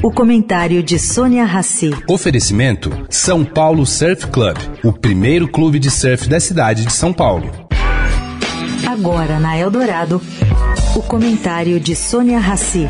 O comentário de Sônia Rassi. Oferecimento São Paulo Surf Club, o primeiro clube de surf da cidade de São Paulo. Agora na Eldorado, o comentário de Sônia Rassi.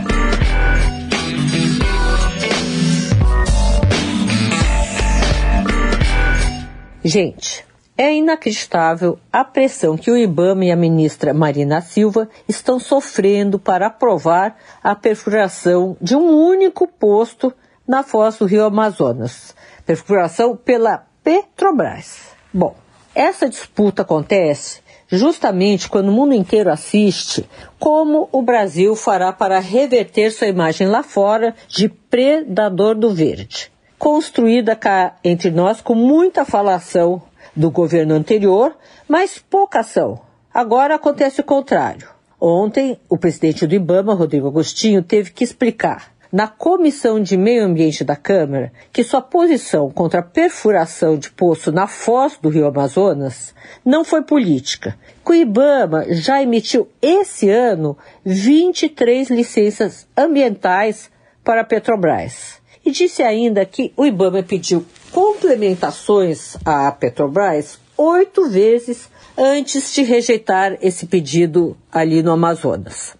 Gente, é inacreditável a pressão que o IBAMA e a ministra Marina Silva estão sofrendo para aprovar a perfuração de um único posto na foz do Rio Amazonas. Perfuração pela Petrobras. Bom, essa disputa acontece justamente quando o mundo inteiro assiste como o Brasil fará para reverter sua imagem lá fora de predador do verde. Construída cá entre nós com muita falação do governo anterior, mas pouca ação. Agora acontece o contrário. Ontem, o presidente do Ibama, Rodrigo Agostinho, teve que explicar na Comissão de Meio Ambiente da Câmara que sua posição contra a perfuração de poço na foz do Rio Amazonas não foi política. O Ibama já emitiu esse ano 23 licenças ambientais para a Petrobras. E disse ainda que o Ibama pediu complementações à Petrobras oito vezes antes de rejeitar esse pedido ali no Amazonas.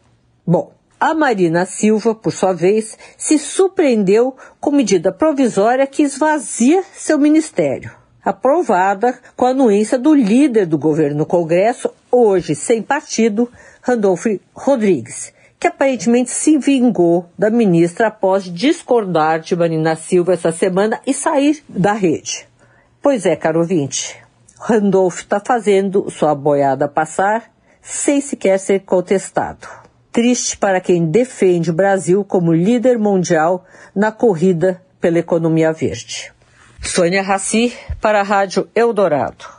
Bom, a Marina Silva, por sua vez, se surpreendeu com medida provisória que esvazia seu ministério, aprovada com a anuência do líder do governo no Congresso, hoje sem partido, Randolfo Rodrigues, que aparentemente se vingou da ministra após discordar de Marina Silva essa semana e sair da rede. Pois é, caro ouvinte, Randolph está fazendo sua boiada passar sem sequer ser contestado. Triste para quem defende o Brasil como líder mundial na corrida pela economia verde. Sônia Raci para a Rádio Eldorado.